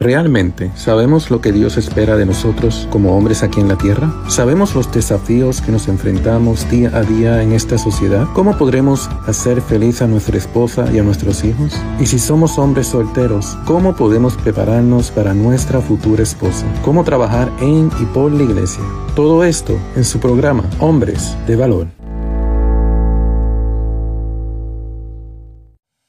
¿Realmente sabemos lo que Dios espera de nosotros como hombres aquí en la tierra? ¿Sabemos los desafíos que nos enfrentamos día a día en esta sociedad? ¿Cómo podremos hacer feliz a nuestra esposa y a nuestros hijos? Y si somos hombres solteros, ¿cómo podemos prepararnos para nuestra futura esposa? ¿Cómo trabajar en y por la iglesia? Todo esto en su programa Hombres de Valor.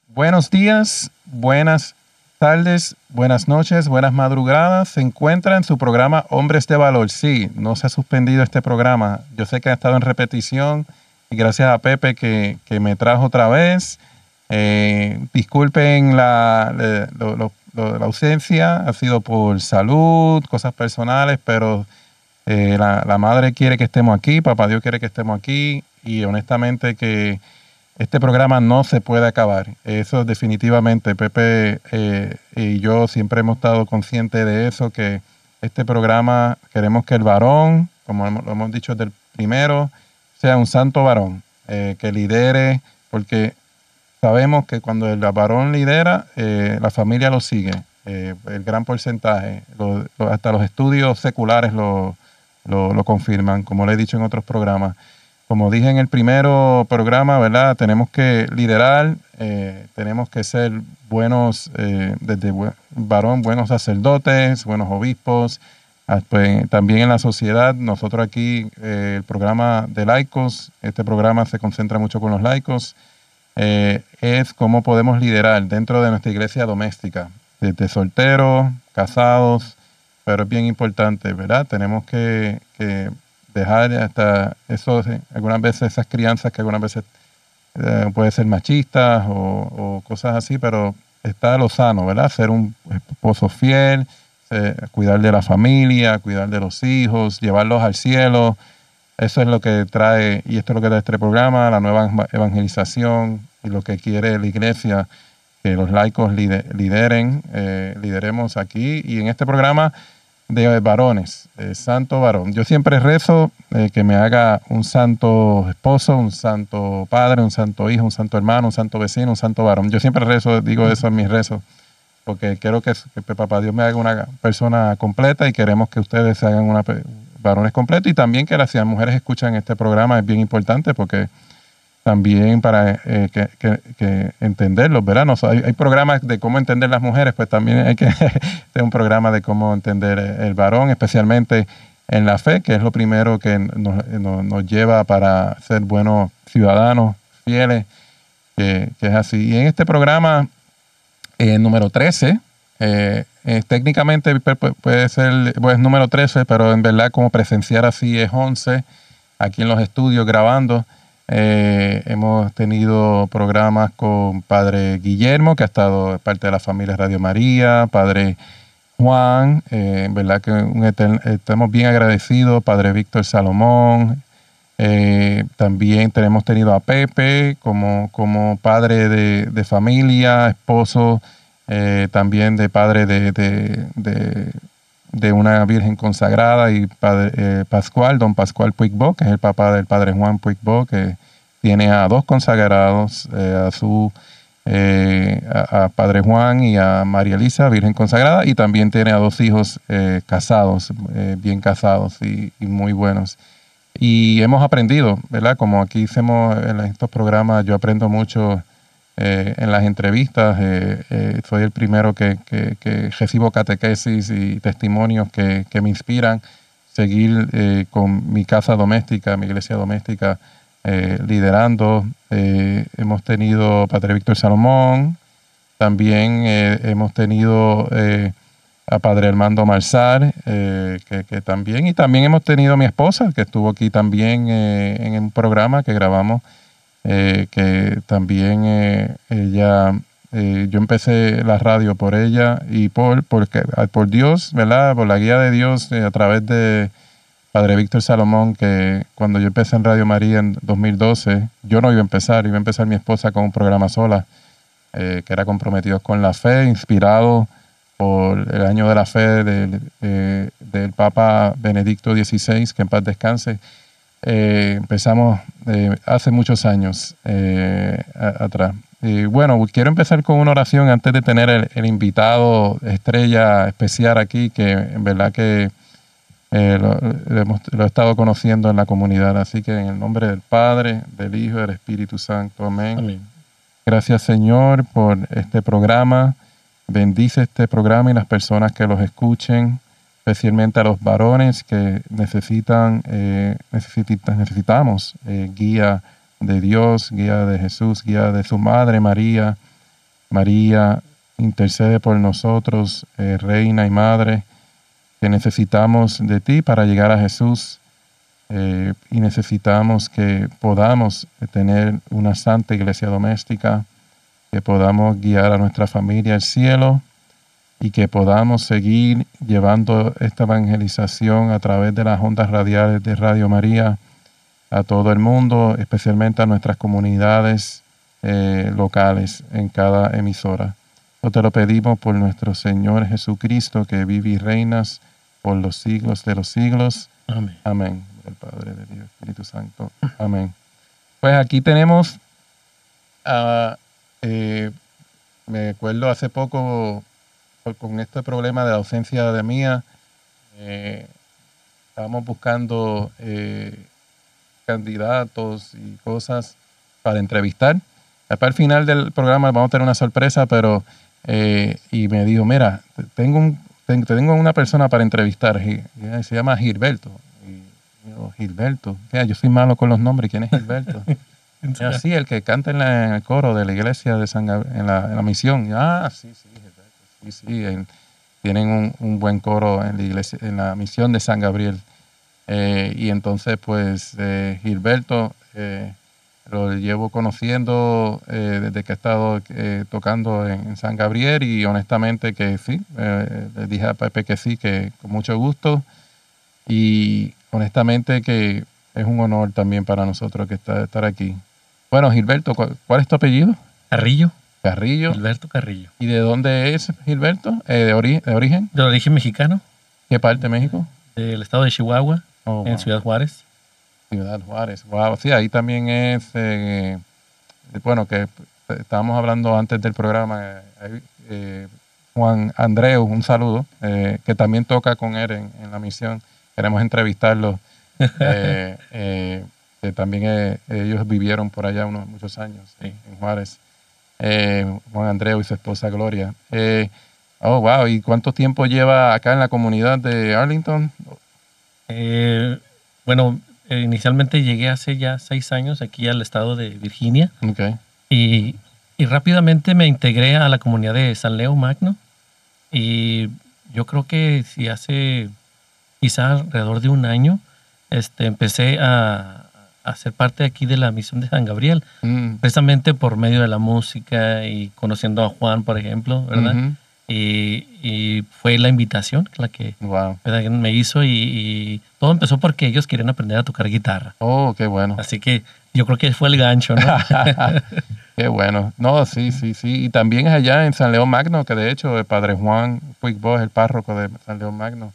Buenos días, buenas tardes, buenas noches, buenas madrugadas. Se encuentra en su programa Hombres de Valor. Sí, no se ha suspendido este programa. Yo sé que ha estado en repetición y gracias a Pepe que, me trajo otra vez. Eh, disculpen la, la, ausencia, ha sido por salud, cosas personales, pero eh, la, la madre quiere que estemos aquí, papá Dios quiere que estemos aquí y honestamente que este programa no se puede acabar. Eso definitivamente, Pepe eh, y yo siempre hemos estado conscientes de eso, que este programa queremos que el varón, como lo hemos dicho desde el primero, sea un santo varón, eh, que lidere, porque sabemos que cuando el varón lidera, eh, la familia lo sigue, el gran porcentaje, hasta los estudios seculares lo, lo confirman, como le he dicho en otros programas como dije en el primero programa, ¿verdad? Tenemos que liderar, eh, tenemos que ser buenos, eh, desde varón, buenos sacerdotes, buenos obispos, ah, pues, también en la sociedad. Nosotros aquí, eh, el programa de laicos, este programa se concentra mucho con los laicos, es cómo podemos liderar dentro de nuestra iglesia doméstica, desde solteros, casados, pero es bien importante, ¿verdad? Tenemos que, que dejar hasta eso, algunas veces esas crianzas que algunas veces eh, puede ser machistas o, cosas así, pero está lo sano, ¿verdad? Ser un esposo fiel, cuidar de la familia, cuidar de los hijos, llevarlos al cielo. Eso es lo que trae, y esto es lo que trae este programa, la nueva evangelización y lo que quiere la iglesia, que los laicos lideren, eh, lideremos aquí. Y en este programa de varones, santo varón. Yo siempre rezo eh, que me haga un santo esposo, un santo padre, un santo hijo, un santo hermano, un santo vecino, un santo varón. Yo siempre rezo, digo eso en mis rezos, porque quiero que, que papá Dios me haga una persona completa y queremos que ustedes se hagan una varones completos y también que las mujeres escuchan este programa es bien importante porque también para eh, que, que, entenderlos, ¿verdad? hay, programas de cómo entender las mujeres, pues también hay que tener un programa de cómo entender el varón, especialmente en la fe, que es lo primero que nos, lleva para ser buenos ciudadanos, fieles, que, es así. Y en este programa, eh, número 13, eh, técnicamente puede ser pues, número 13, pero en verdad como presenciar así es 11, aquí en los estudios grabando. Eh, hemos tenido programas con Padre Guillermo, que ha estado parte de la familia Radio María, Padre Juan, eh, verdad que estamos bien agradecidos, Padre Víctor Salomón. Eh, también tenemos tenido a Pepe como, como padre de, familia, esposo, también de padre de, de, una Virgen consagrada y padre, Pascual, don Pascual Puigbo, que es el papá del padre Juan Puigbo, que tiene a dos consagrados, eh, a su eh, a, Padre Juan y a María Elisa, Virgen consagrada, y también tiene a dos hijos eh, casados, bien casados y, muy buenos. Y hemos aprendido, ¿verdad? Como aquí hacemos en estos programas, yo aprendo mucho en las entrevistas. soy el primero que, recibo catequesis y testimonios que, que me inspiran seguir con mi casa doméstica, mi iglesia doméstica eh, liderando. Eh, hemos tenido Padre Víctor Salomón, también eh, hemos tenido a Padre Armando Marzar, que, también, y también hemos tenido a mi esposa, que estuvo aquí también en un programa que grabamos, que también ella, yo empecé la radio por ella y por, por, por Dios, ¿verdad? Por la guía de Dios a través de Padre Víctor Salomón, que cuando yo empecé en Radio María en 2012, yo no iba a empezar, iba a empezar mi esposa con un programa sola, eh, que era Comprometidos con la Fe, inspirado por el año de la fe del, del Papa Benedicto XVI, que en paz descanse. Eh, empezamos eh, hace muchos años atrás. Eh, bueno, quiero empezar con una oración antes de tener el, el invitado estrella especial aquí, que en verdad que eh, lo, lo hemos- lo he estado conociendo en la comunidad. Así que en el nombre del Padre, del Hijo y del Espíritu Santo. Amén. Amén. Gracias Señor por este programa. Bendice este programa y las personas que los escuchen, especialmente a los varones que necesitan, eh, necesita- necesitamos eh, guía de Dios, guía de Jesús, guía de su madre María. María intercede por nosotros, eh, Reina y Madre, que necesitamos de ti para llegar a Jesús y necesitamos que podamos tener una santa iglesia doméstica, que podamos guiar a nuestra familia al cielo y que podamos seguir llevando esta evangelización a través de las ondas radiales de Radio María a todo el mundo, especialmente a nuestras comunidades eh, locales en cada emisora. Yo te lo pedimos por nuestro Señor Jesucristo, que vive y reinas por los siglos de los siglos. Amén. Amén. Del Padre, y del Espíritu Santo. Amén. Pues aquí tenemos, eh, me acuerdo hace poco con este problema de la ausencia de mía, eh, estábamos buscando eh, candidatos y cosas para entrevistar. Para el final del programa vamos a tener una sorpresa, pero eh, y me dijo, mira, te- tengo un, ten- te tengo una persona para entrevistar, se llama Gilberto. Y yo, Gilberto, Mira, yo soy malo con los nombres, ¿quién es Gilberto? Y así, el que canta en, la- en el coro de la iglesia de San Gab- en la, en la misión. Y, ah, sí, sí, Gilberto, sí, sí, en- tienen un, un buen coro en la iglesia, en la misión de San Gabriel. Eh, y entonces, pues, eh, Gilberto eh, lo llevo conociendo eh, desde que he estado eh, tocando en, San Gabriel y honestamente que sí, le dije a Pepe que sí, que con mucho gusto. Y honestamente que es un honor también para nosotros que está- estar aquí. Bueno, Gilberto, ¿cuál, cuál es tu apellido? Carrillo, Carrillo. Alberto Carrillo. ¿Y de dónde es Gilberto? Eh, de, ori- de origen? De origen mexicano, ¿Qué parte de México? del estado de Chihuahua, Oh, en wow. Ciudad Juárez. Ciudad Juárez. Wow, sí, ahí también es, eh, bueno, que estábamos hablando antes del programa, eh, eh, Juan Andreu, un saludo, eh, que también toca con él en, en la misión. Queremos entrevistarlo. eh, eh, que también eh, ellos vivieron por allá unos muchos años Sí. en Juárez. Eh, Juan Andreu y su esposa Gloria. Eh, oh, wow, ¿y cuánto tiempo lleva acá en la comunidad de Arlington? Eh, bueno, inicialmente llegué hace ya seis años aquí al estado de Virginia Okay. y, y rápidamente me integré a la comunidad de San Leo Magno y yo creo que si hace quizá alrededor de un año este, empecé a, a ser parte aquí de la misión de San Gabriel, Mm. precisamente por medio de la música y conociendo a Juan, por ejemplo, ¿verdad? Ujú. y, y fue la invitación la que Wow. me hizo y, y todo empezó porque ellos querían aprender a tocar guitarra. Oh, qué bueno. Así que yo creo que fue el gancho, ¿no? qué bueno. No, sí, sí, sí. Y también es allá en San León Magno, que de hecho el padre Juan Puigbo es el párroco de San León Magno.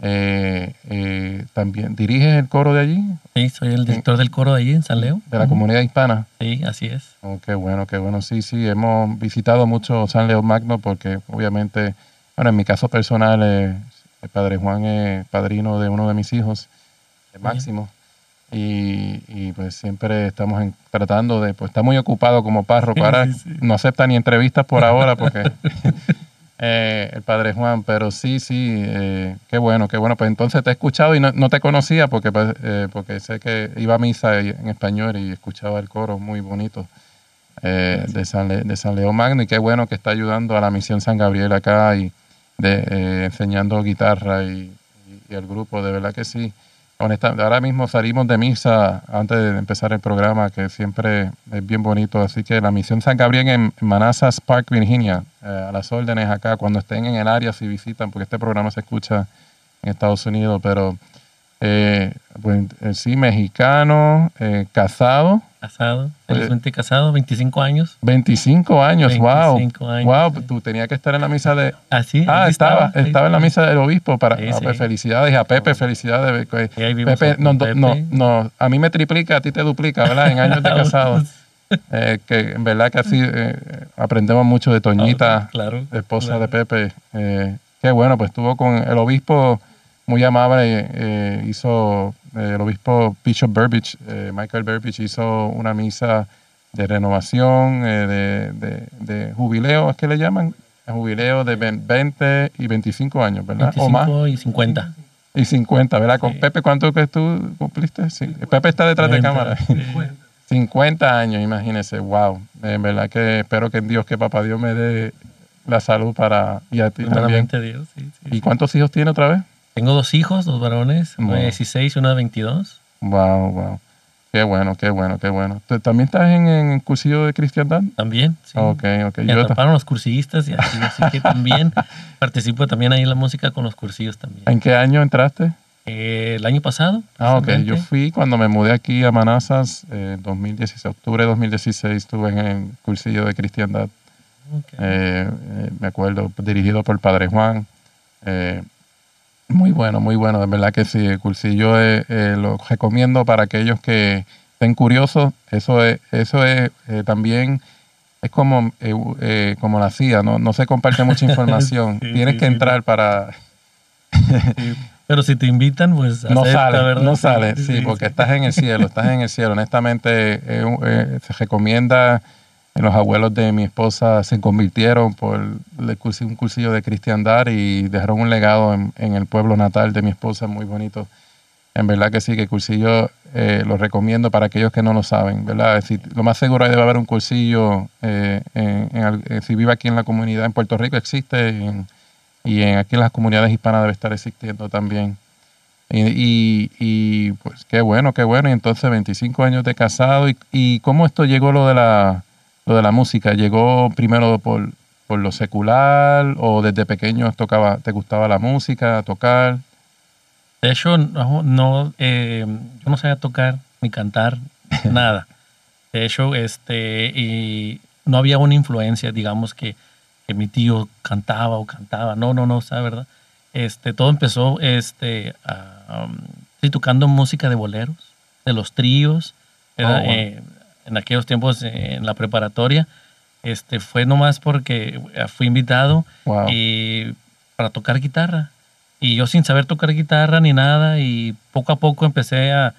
Eh, eh, también diriges el coro de allí, sí, soy el director del coro de allí en San Leo. de la comunidad hispana. Sí, así es. Oh, qué bueno, qué bueno. Sí, sí, hemos visitado mucho San León Magno porque obviamente, bueno, en mi caso personal, eh, el padre Juan es padrino de uno de mis hijos, de Máximo. Y, y, pues siempre estamos en- tratando de, pues está muy ocupado como párroco. Ahora Sí, sí. no acepta ni entrevistas por ahora porque eh, el padre Juan, pero sí, sí, eh, qué bueno, qué bueno. Pues entonces te he escuchado y no, no te conocía porque, pues, eh, porque sé que iba a misa en español y escuchaba el coro muy bonito eh, de, San Le- de San León Magno y qué bueno que está ayudando a la misión San Gabriel acá y de, eh, enseñando guitarra y, y- y al grupo, de verdad que sí. Honesta, ahora mismo salimos de misa antes de empezar el programa, que siempre es bien bonito. Así que la misión San Gabriel en Manassas Park, Virginia, eh, a las órdenes acá, cuando estén en el área, si visitan, porque este programa se escucha en Estados Unidos, pero eh, pues, eh, sí, mexicano, eh, casado, Casado, felizmente casado, 25 años. 25 años, 25 wow. años, wow, sí. tú tenías que estar en la misa de... Así. Ah, aquí estaba, ahí estaba en la misa del obispo para Sí, ah, pues, sí. felicidades a Pepe, felicidades. Vimos Pepe, no, no, Pepe. no, no, a mí me triplica, a ti te duplica, ¿verdad? En años de casado. Eh, que en verdad que así eh, aprendemos mucho de Toñita, claro, esposa claro. de Pepe. Eh, qué bueno, pues estuvo con el obispo muy amable, eh, hizo eh, el obispo Bishop Burbidge, eh, Michael Burbidge hizo una misa de renovación, eh, de, de- de jubileo, ¿es que le llaman? Jubileo de ven- 20 y 25 años, ¿verdad? o más. 25 y 50. Y 50, ¿verdad? Con Sí. Pepe, ¿cuánto que tú cumpliste? Sí. Pepe está detrás de 50, cámara. sí. 50 años, imagínese, wow. En verdad que espero que Dios, que papá Dios me dé la salud para... Y a ti también. Dios, sí, sí. ¿Y cuántos hijos tiene otra vez? Tengo dos hijos, dos varones, uno de Wow. 16 y uno de 22. Wow, wow. Qué bueno, qué bueno, qué bueno. ¿Tú ¿También estás en, en el cursillo de cristiandad? También, sí. Ok, ok. Me atraparon los cursillistas y así, así que también participo también ahí en la música con los cursillos también. ¿En qué año entraste? Eh, el año pasado. Ah, ok. Yo fui cuando me mudé aquí a Manassas, eh, en 2016, octubre de 2016, estuve en el cursillo de cristiandad. Ok. eh, eh, me acuerdo, dirigido por Padre Juan. Muy bueno, muy bueno, de verdad que sí. El cursillo eh, eh, lo recomiendo para aquellos que estén curiosos. Eso es, eso es eh, también, es como, eh, eh, como la CIA, ¿no? no se comparte mucha información. Sí, Tienes sí, que sí. entrar para... Pero si te invitan, pues No acepta, sale, ¿verdad? no sale, sí, porque estás en el cielo, estás en el cielo. Honestamente, eh, se recomienda, los abuelos de mi esposa se convirtieron por un cursillo de cristiandad y dejaron un legado en, el pueblo natal de mi esposa muy bonito. En verdad que sí, que el cursillo eh, lo recomiendo para aquellos que no lo saben, ¿verdad? Lo más seguro es que debe haber un cursillo, eh, en- en eh, si vive aquí en la comunidad, en Puerto Rico existe, y en- aquí en las comunidades hispanas debe estar existiendo también. Y, pues qué bueno, qué bueno. Y entonces 25 años de casado. ¿Y, y cómo esto llegó lo de la, lo de la música? ¿Llegó primero por, por lo secular o desde pequeño tocaba, te gustaba la música, tocar? De hecho, no, no, eh, yo no sabía tocar ni cantar nada. De hecho, este, y no había una influencia, digamos, que, que mi tío cantaba o cantaba. No, no, no, ¿sabes verdad? Este, todo empezó este, a, um, sí, tocando música de boleros, de los tríos. Oh. Eh, en aquellos tiempos, eh, en la preparatoria, este, fue nomás porque fui invitado Wow. y para tocar guitarra. Y yo sin saber tocar guitarra ni nada, y poco a poco empecé a,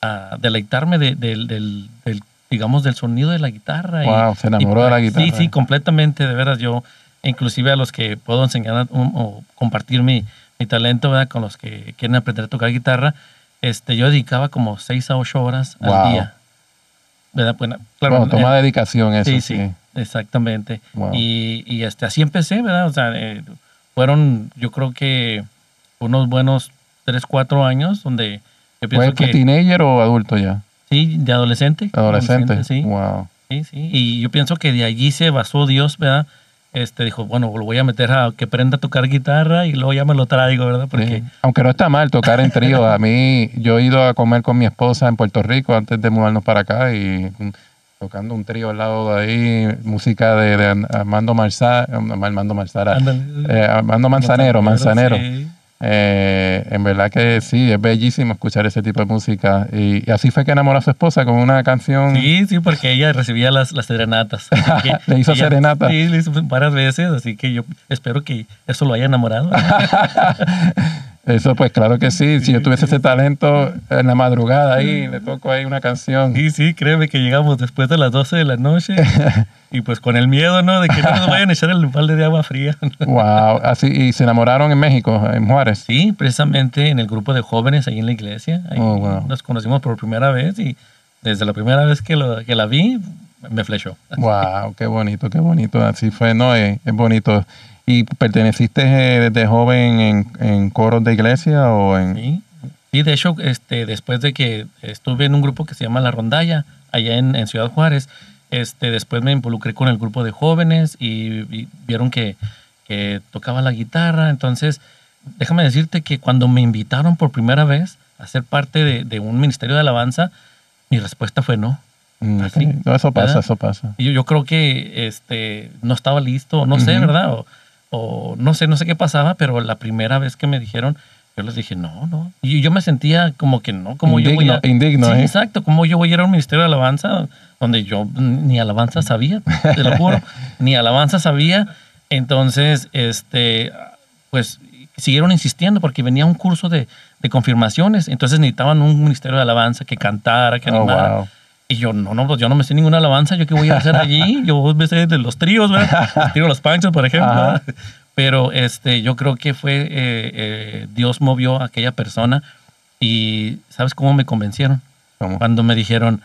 a deleitarme de- del, del- del, digamos, del sonido de la guitarra. y- Wow, se enamoró y- de la guitarra. Sí, sí, completamente, de veras. Yo, inclusive a los que puedo enseñar un- o compartir mi, mi talento, ¿verdad? Con los que quieren aprender a tocar guitarra, este, yo dedicaba como seis a ocho horas Wow. al día. ¿Verdad? Bueno, claro, Bueno, toma eh, dedicación eso, sí, sí. sí, exactamente. Wow. Y, y este, así empecé, ¿verdad? O sea, eh, fueron, yo creo que unos buenos 3, 4 años donde yo ¿Fue, pienso fue que... teenager o adulto ya? Sí, de adolescente. Adolescente. sí, Wow. sí, sí. Y yo pienso que de allí se basó Dios, ¿verdad? Este dijo, bueno, lo voy a meter a que aprenda a tocar guitarra y luego ya me lo traigo, ¿verdad? Porque Sí. Aunque no está mal tocar en trío. A mí, yo he ido a comer con mi esposa en Puerto Rico antes de mudarnos para acá y mm, tocando un trío al lado de ahí, música de, de Armando Marzara, Armando Marzara, eh, Armando Manzanero, Manzanero. sí. Eh, en verdad que sí, es bellísimo escuchar ese tipo de música. Y, y así fue que enamoró a su esposa con una canción. Sí, sí, porque ella recibía las, las serenatas. Que ¿Le hizo ella- serenata? Sí, le hizo varias veces, así que yo espero que eso lo haya enamorado. Eso pues claro que sí. Si yo tuviese ese talento en la madrugada ahí, le toco ahí una canción. Sí, sí, créeme que llegamos después de las 12 de la noche y pues con el miedo, ¿no? De que no nos vayan a echar el balde de agua fría. Wow, así y se enamoraron en México, en Juárez. Sí, precisamente en el grupo de jóvenes ahí en la iglesia. Ahí Oh, wow. Nos conocimos por primera vez y desde la primera vez que, lo, que la vi, me flechó. Wow, qué bonito, qué bonito. Así fue, no, es, es bonito. ¿Y perteneciste eh, desde joven en, en coros de iglesia o en...? Sí, Sí, de hecho, este, después de que estuve en un grupo que se llama La Rondalla, allá en, en Ciudad Juárez, este, después me involucré con el grupo de jóvenes y, y vieron que, que tocaba la guitarra. Entonces, déjame decirte que cuando me invitaron por primera vez a ser parte de, de un ministerio de alabanza, mi respuesta fue no. Mm, Así. No, eso pasa, ¿verdad? eso pasa. Y yo, yo creo que este, no estaba listo, no sé, Ujú. ¿verdad? O, o no sé, no sé qué pasaba, pero la primera vez que me dijeron, Yo les dije, no, no. Y yo me sentía como que no, como yo voy Indigno, a... indigno, Sí, ¿eh? exacto. Como yo voy a ir a un ministerio de alabanza donde yo ni alabanza sabía, te lo juro, ni alabanza sabía. Entonces, este, pues siguieron insistiendo porque venía un curso de, de confirmaciones. Entonces necesitaban un ministerio de alabanza que cantara, que Oh, animara. wow. Y yo, no, no, pues yo no me sé ninguna alabanza, ¿yo qué voy a hacer allí? Yo me sé de los tríos, ¿verdad? Los tríos Los Panchos, por ejemplo. Ajá. Pero este, yo creo que fue, eh, eh, Dios movió a aquella persona y ¿sabes cómo me convencieron? ¿Cómo? Cuando me dijeron,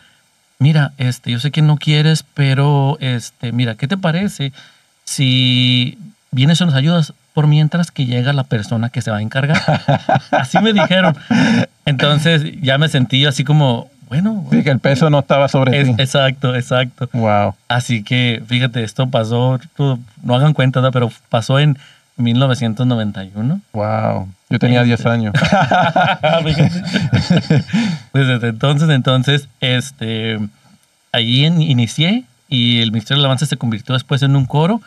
mira, este, yo sé que no quieres, pero este, mira, ¿qué te parece si vienes y nos ayudas por mientras que llega la persona que se va a encargar? Así me dijeron. Entonces ya me sentí así como, bueno, Sí, que el peso no estaba sobre es- ti. exacto, exacto. Wow. Así que fíjate, esto pasó, no hagan cuenta, ¿no? pero pasó en 1991. Wow. Yo tenía 10 años. Fíjate. pues desde entonces, entonces, este, allí inicié y el Ministerio de Alabanza se convirtió después en un coro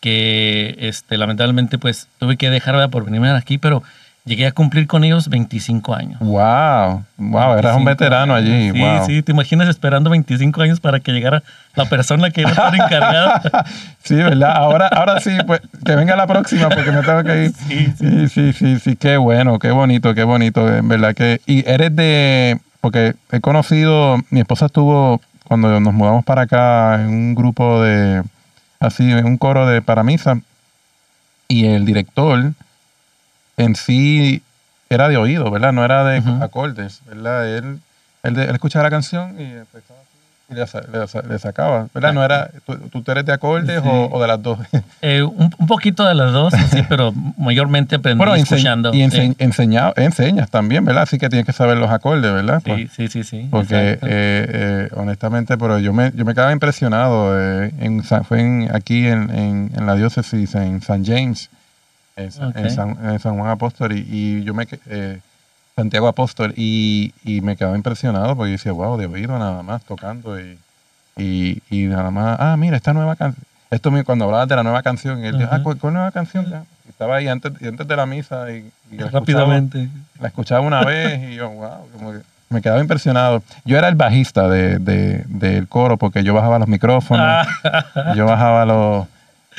que, este, lamentablemente, pues tuve que dejar ¿verdad? por venirme aquí, pero llegué a cumplir con ellos 25 años. Wow. Wow, eras un 25 veterano allí. Sí, wow. sí, te imaginas esperando 25 años para que llegara la persona que iba a estar encargada. Sí, ¿verdad? Ahora, ahora sí, pues que venga la próxima porque me tengo que ir. Sí, Sí, sí, sí, sí, qué bueno, qué bonito, qué bonito, en verdad que... Y eres de... Porque he conocido, mi esposa estuvo, cuando nos mudamos para acá, en un grupo de, así, en un coro de para misa, y el director en sí era de oído, ¿verdad? No era de acordes, ¿verdad? Él, él, él escuchaba la canción y empezaba y le, le sa- le sacaba, ¿verdad? No era, ¿tú, tú eres de acordes Sí. o, o de las dos? Eh, un, un poquito de las dos, sí, pero mayormente aprendí Bueno, escuchando. y sí. ense- enseña- enseñas también, ¿verdad? Así que tienes que saber los acordes, ¿verdad? Sí, Pues, sí, sí, sí. porque eh, eh, honestamente, pero yo me, yo me quedaba impresionado. eh, en, fue en- aquí en, en- en la diócesis, en San James, en. San, en San Juan Apóstol, y, y yo me eh, Santiago Apóstol, y, y me quedaba impresionado porque yo decía, wow, de oído nada más, tocando, y, y, y nada más, ah, mira, esta nueva canción. Esto me- cuando hablabas de la nueva canción, y él dijo, ah. ¿cuál, cuál nueva canción? Y estaba ahí antes, antes de la misa y, la escuchaba- Rápidamente. la escuchaba una vez y yo, wow, como que me quedaba impresionado. Yo era el bajista de, de- del coro porque yo bajaba los micrófonos, yo bajaba los,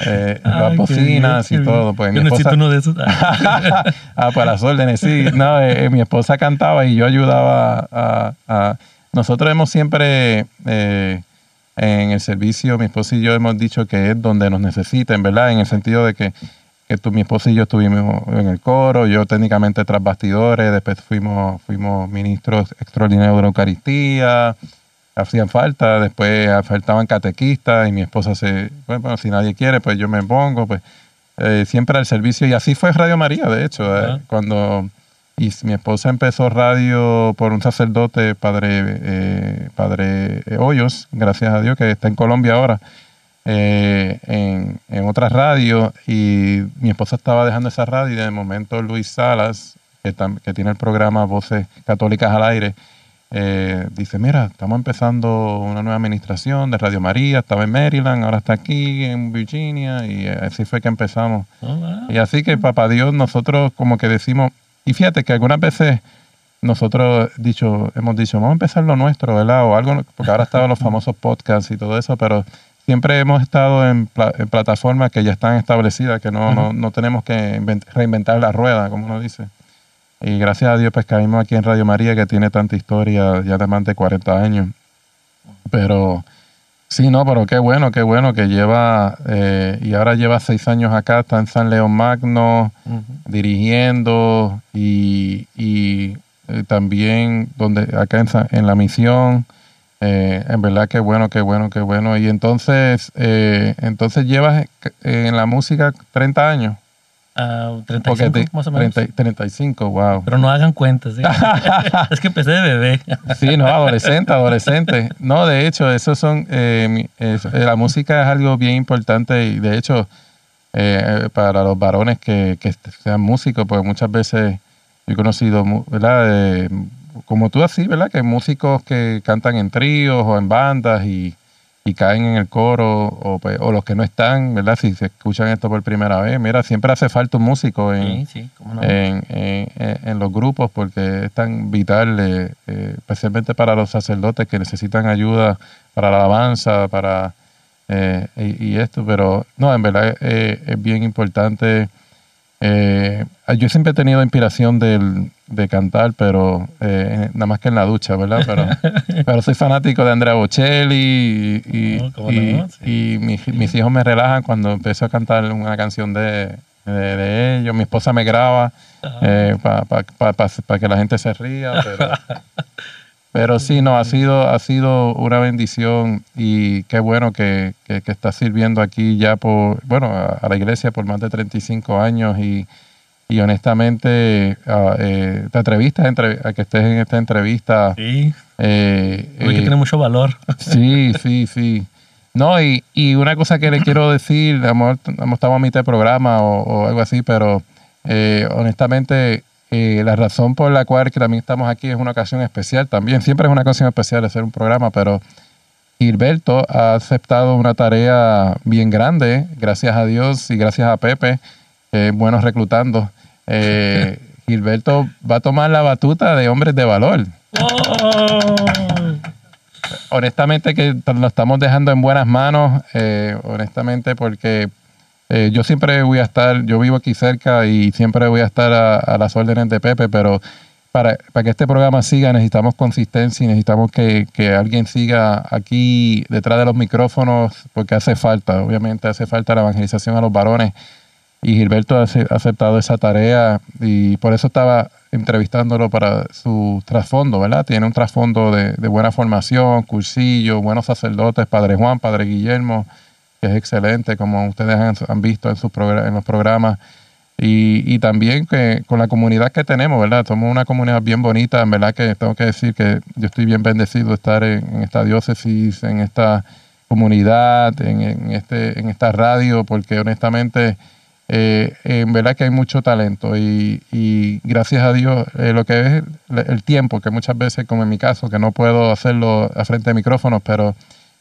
eh, las Ay, qué bocinas y todo. Pues Yo mi necesito esposa, uno de esos. ah, para las órdenes, sí. No, eh, eh, mi esposa cantaba y yo ayudaba a... a- nosotros hemos siempre... eh, en el servicio, mi esposa y yo hemos dicho que es donde nos necesiten, ¿verdad? En el sentido de que, que tú, mi esposa y yo estuvimos en el coro, yo técnicamente tras bastidores, después fuimos, fuimos ministros extraordinarios de la Eucaristía, hacían falta, después faltaban catequistas y mi esposa se, bueno, si nadie quiere, pues yo me pongo, pues eh, siempre al servicio y así fue Radio María, de hecho, eh, cuando y mi esposa empezó radio por un sacerdote, padre, eh, padre Hoyos, gracias a Dios, que está en Colombia ahora, eh, en, en otra radio. Y mi esposa estaba dejando esa radio y de momento Luis Salas, que, que tiene el programa Voces Católicas al Aire, eh, dice, mira, estamos empezando una nueva administración de Radio María, estaba en Maryland, ahora está aquí en Virginia y eh, así fue que empezamos. Oh, wow. Y así que, papá Dios, nosotros como que decimos, y fíjate que algunas veces nosotros dicho, hemos dicho, vamos a empezar lo nuestro, ¿verdad? O algo, porque ahora estaban los famosos podcasts y todo eso, pero siempre hemos estado en, pla- en plataformas que ya están establecidas, que no, no, no tenemos que invent- reinventar la rueda, como uno dice. Y gracias a Dios, pues caímos aquí en Radio María, que tiene tanta historia, ya de más de 40 años. Pero sí, no, pero qué bueno, qué bueno que lleva, eh, y ahora lleva seis años acá, está en San León Magno, dirigiendo y, y, también donde acá en, en la misión. Eh, en verdad qué bueno, qué bueno, qué bueno. Y entonces, eh, entonces llevas eh, en la música 30 años. Ah, Porque 35 te- más o menos. 30 35, wow. Pero no hagan cuentas. ¿sí? es que empecé de bebé. Sí, no, adolescente, adolescente. No, de hecho, eso son, eh, es- eh, la música es algo bien importante y de hecho, eh, para los varones que, que sean músicos, porque muchas veces yo he conocido, ¿verdad? Eh, como tú así, ¿verdad? Que músicos que cantan en tríos o en bandas y, y caen en el coro o, pues, o, los que no están, ¿verdad? Si se escuchan esto por primera vez, mira, siempre hace falta un músico en, en, en, los grupos porque es tan vital, eh, eh, especialmente para los sacerdotes que necesitan ayuda para la alabanza, para eh, y, esto, pero no, en verdad es bien importante eh, yo siempre he tenido inspiración de cantar, pero eh, nada más que en la ducha, ¿verdad? Pero, pero soy fanático de Andrea Bocelli y, y, mis, hijos me relajan cuando empiezo a cantar una canción de, ellos. Mi esposa me graba eh, para que la gente se ría, pero, pero sí, no, ha sido, ha sido una bendición y qué bueno que, que, está sirviendo aquí ya por, bueno, a, la iglesia por más de 35 años y, y honestamente ah, eh, te atreviste a, que estés en esta entrevista. Sí. Eh, que eh, tiene mucho valor. Sí, sí, sí. No, y, y una cosa que le quiero decir, hemos, hemos estado a mitad de programa o, o algo así, pero eh, honestamente eh, la razón por la cual que también estamos aquí es una ocasión especial también. Siempre es una ocasión especial hacer un programa, pero Gilberto ha aceptado una tarea bien grande, gracias a Dios y gracias a Pepe, eh, buenos reclutando. Eh, Gilberto va a tomar la batuta de hombres de valor. Oh. Honestamente que lo estamos dejando en buenas manos, honestamente porque eh, yo siempre voy a estar, yo vivo aquí cerca y siempre voy a estar a, las órdenes de Pepe, pero para, para, que este programa siga necesitamos consistencia y necesitamos que, que, alguien siga aquí detrás de los micrófonos porque hace falta, obviamente hace falta la evangelización a los varones y Gilberto ha aceptado esa tarea y por eso estaba entrevistándolo para su trasfondo, ¿verdad? Tiene un trasfondo de, buena formación, cursillo, buenos sacerdotes, Padre Juan, Padre Guillermo, que es excelente, como ustedes han, visto en, sus en los programas. Y, también que con la comunidad que tenemos, ¿verdad? Somos una comunidad bien bonita, en verdad que tengo que decir que yo estoy bien bendecido de estar en, esta diócesis, en esta comunidad, en, este, en esta radio, porque honestamente, eh, en verdad que hay mucho talento y, y gracias a Dios, eh, lo que es el, tiempo, que muchas veces, como en mi caso, que no puedo hacerlo a frente de micrófonos, pero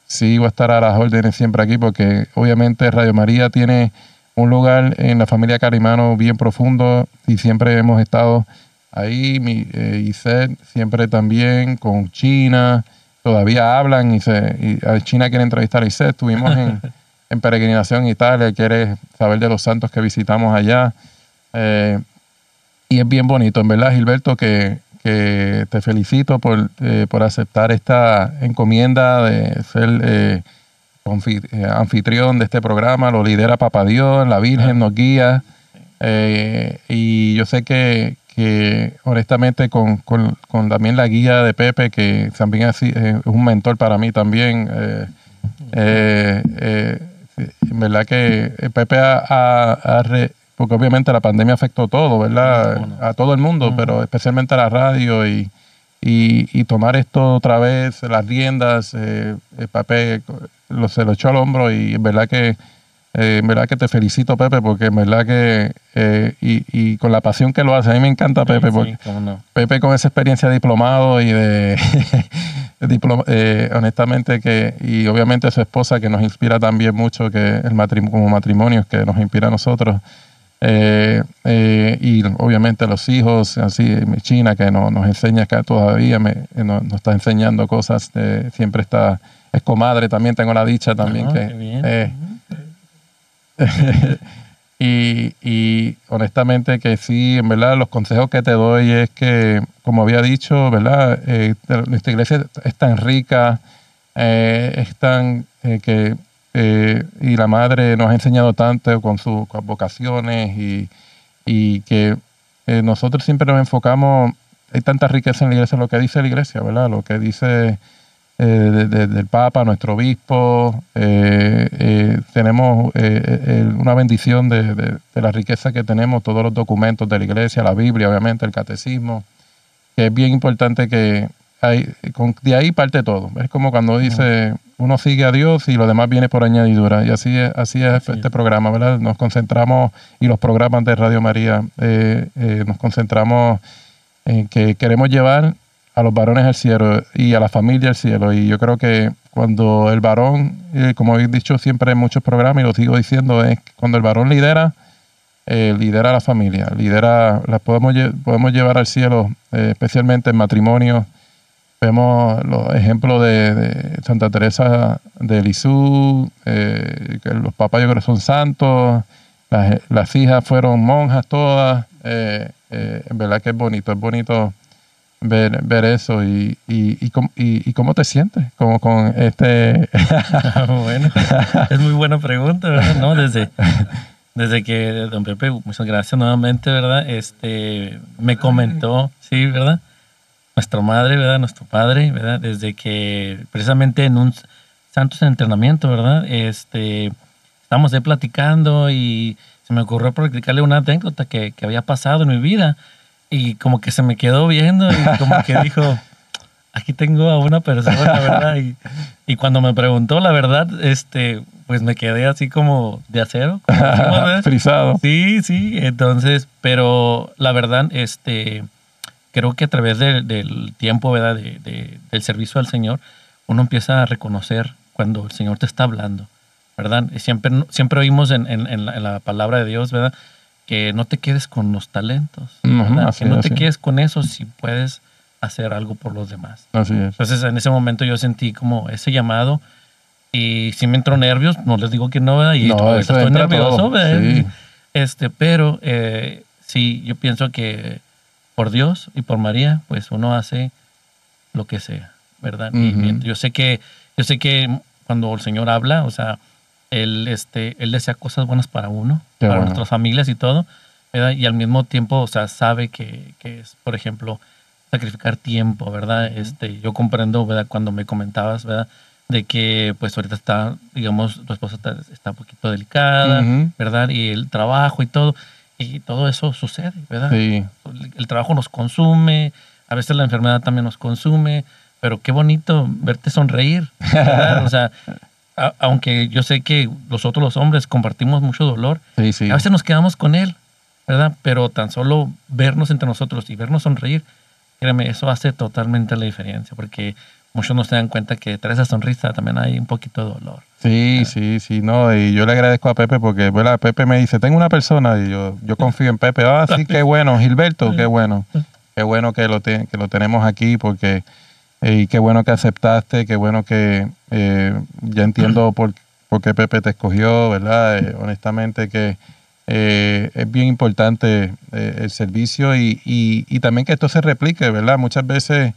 sí voy a estar a las órdenes siempre aquí porque obviamente Radio María tiene un lugar en la familia Carimano bien profundo y siempre hemos estado ahí, mi, eh, siempre también con China, todavía hablan y, se, China quiere entrevistar a Iset, estuvimos en, en, peregrinación en Italia, quiere saber de los santos que visitamos allá. Eh, y es bien bonito, en verdad, Gilberto, que, que te felicito por, eh, por aceptar esta encomienda de ser eh, anfitrión de este programa. Lo lidera Papá Dios, la Virgen nos guía. y yo sé que, que honestamente con, con, con, también la guía de Pepe, que también es, un mentor para mí también. En verdad que Pepe ha, ha, porque obviamente la pandemia afectó todo, ¿verdad? A todo el mundo, pero especialmente a la radio y, y, tomar esto otra vez, las riendas, eh, el lo, se lo echó al hombro y en verdad que, eh, en verdad que te felicito, Pepe, porque en verdad que, eh, y, y, con la pasión que lo hace, a mí me encanta Pepe, porque Pepe con esa experiencia de diplomado y de, honestamente que, y obviamente su esposa que nos inspira también mucho, que el matrimonio, como matrimonio, que nos inspira a nosotros. Eh, eh, y obviamente los hijos, así, China, que no, nos enseña que todavía me, eh, nos, está enseñando cosas, siempre está, es comadre, también tengo la dicha también ah, que... y, y, honestamente que sí, en verdad los consejos que te doy es que, como había dicho, ¿verdad? nuestra iglesia es tan rica, es tan que eh, y la madre nos ha enseñado tanto con sus vocaciones y, y que eh, nosotros siempre nos enfocamos, hay tanta riqueza en la iglesia, lo que dice la iglesia, ¿verdad? Lo que dice eh, del Papa, nuestro obispo, tenemos una bendición de, de, la riqueza que tenemos, todos los documentos de la iglesia, la Biblia, obviamente, el catecismo, que es bien importante que hay, de ahí parte todo. Es como cuando dice uno sigue a Dios y lo demás viene por añadidura. Y así es, así es este programa, ¿verdad? Nos concentramos, y los programas de Radio María, eh, eh, nos concentramos en que queremos llevar a los varones al cielo y a la familia al cielo. Y yo creo que, cuando el varón, eh, como he dicho siempre en muchos programas y lo sigo diciendo, es cuando el varón lidera, eh, lidera la familia, lidera, la podemos, podemos llevar al cielo, eh, especialmente en matrimonio. Vemos los ejemplos de, Santa Teresa de Lisieux, que los papás yo creo son santos, las, las hijas fueron monjas todas. en verdad que es bonito, es bonito ver, ver eso y, y, y, cómo te sientes como con este... es muy buena pregunta, ¿verdad? ¿No? Desde, desde que don Pepe, muchas gracias nuevamente, ¿verdad? Este, me comentó, sí, ¿verdad? Nuestra madre, ¿verdad? Nuestro padre, ¿verdad? Desde que precisamente en un Santos entrenamiento, ¿verdad? Este, estábamos ahí platicando y se me ocurrió practicarle una anécdota que, que había pasado en mi vida y como que se me quedó viendo y como que dijo, aquí tengo a una persona, ¿verdad? Y, y, cuando me preguntó la verdad, este, pues me quedé así como de acero. Frisado. Sí, sí, entonces, pero la verdad, este, creo que a través del tiempo, ¿verdad? De, del servicio al Señor, uno empieza a reconocer cuando el Señor te está hablando, ¿verdad? Siempre, siempre oímos en, en, en la palabra de Dios, ¿verdad? Que no te quedes con los talentos, que no te quedes con eso si puedes hacer algo por los demás. Así es. Entonces en ese momento yo sentí como ese llamado y si me entró nervios, no les digo que no, y no, estoy nervioso, sí. este, pero eh, sí, yo pienso que por Dios y por María, pues uno hace lo que sea, ¿verdad? Y yo sé que yo sé que cuando el Señor habla, o sea, él, este, él desea cosas buenas para uno, para nuestras familias y todo, ¿verdad? Y al mismo tiempo, o sea, sabe que, que, es, por ejemplo, sacrificar tiempo, ¿verdad? Este, yo comprendo, ¿verdad? Cuando me comentabas, ¿verdad? De que, pues, ahorita está, digamos, tu esposa está, un poquito delicada, ¿verdad? Y el trabajo y todo, y todo eso sucede, ¿verdad? Sí. El, trabajo nos consume, a veces la enfermedad también nos consume, pero qué bonito verte sonreír, ¿verdad? O sea, aunque yo sé que nosotros los hombres compartimos mucho dolor, a veces nos quedamos con él, ¿verdad? Pero tan solo vernos entre nosotros y vernos sonreír, créeme, eso hace totalmente la diferencia, porque muchos no se dan cuenta que tras esa sonrisa también hay un poquito de dolor. Sí, sí, sí, no, y yo le agradezco a Pepe porque bueno, Pepe me dice, tengo una persona y yo, yo confío en Pepe, ah, sí, qué bueno, Gilberto, qué bueno, qué bueno que lo, que lo tenemos aquí porque y qué bueno que aceptaste, qué bueno que eh, ya entiendo por, por, qué Pepe te escogió, ¿verdad? Eh, honestamente que eh, es bien importante el servicio y, y, también que esto se replique, ¿verdad? Muchas veces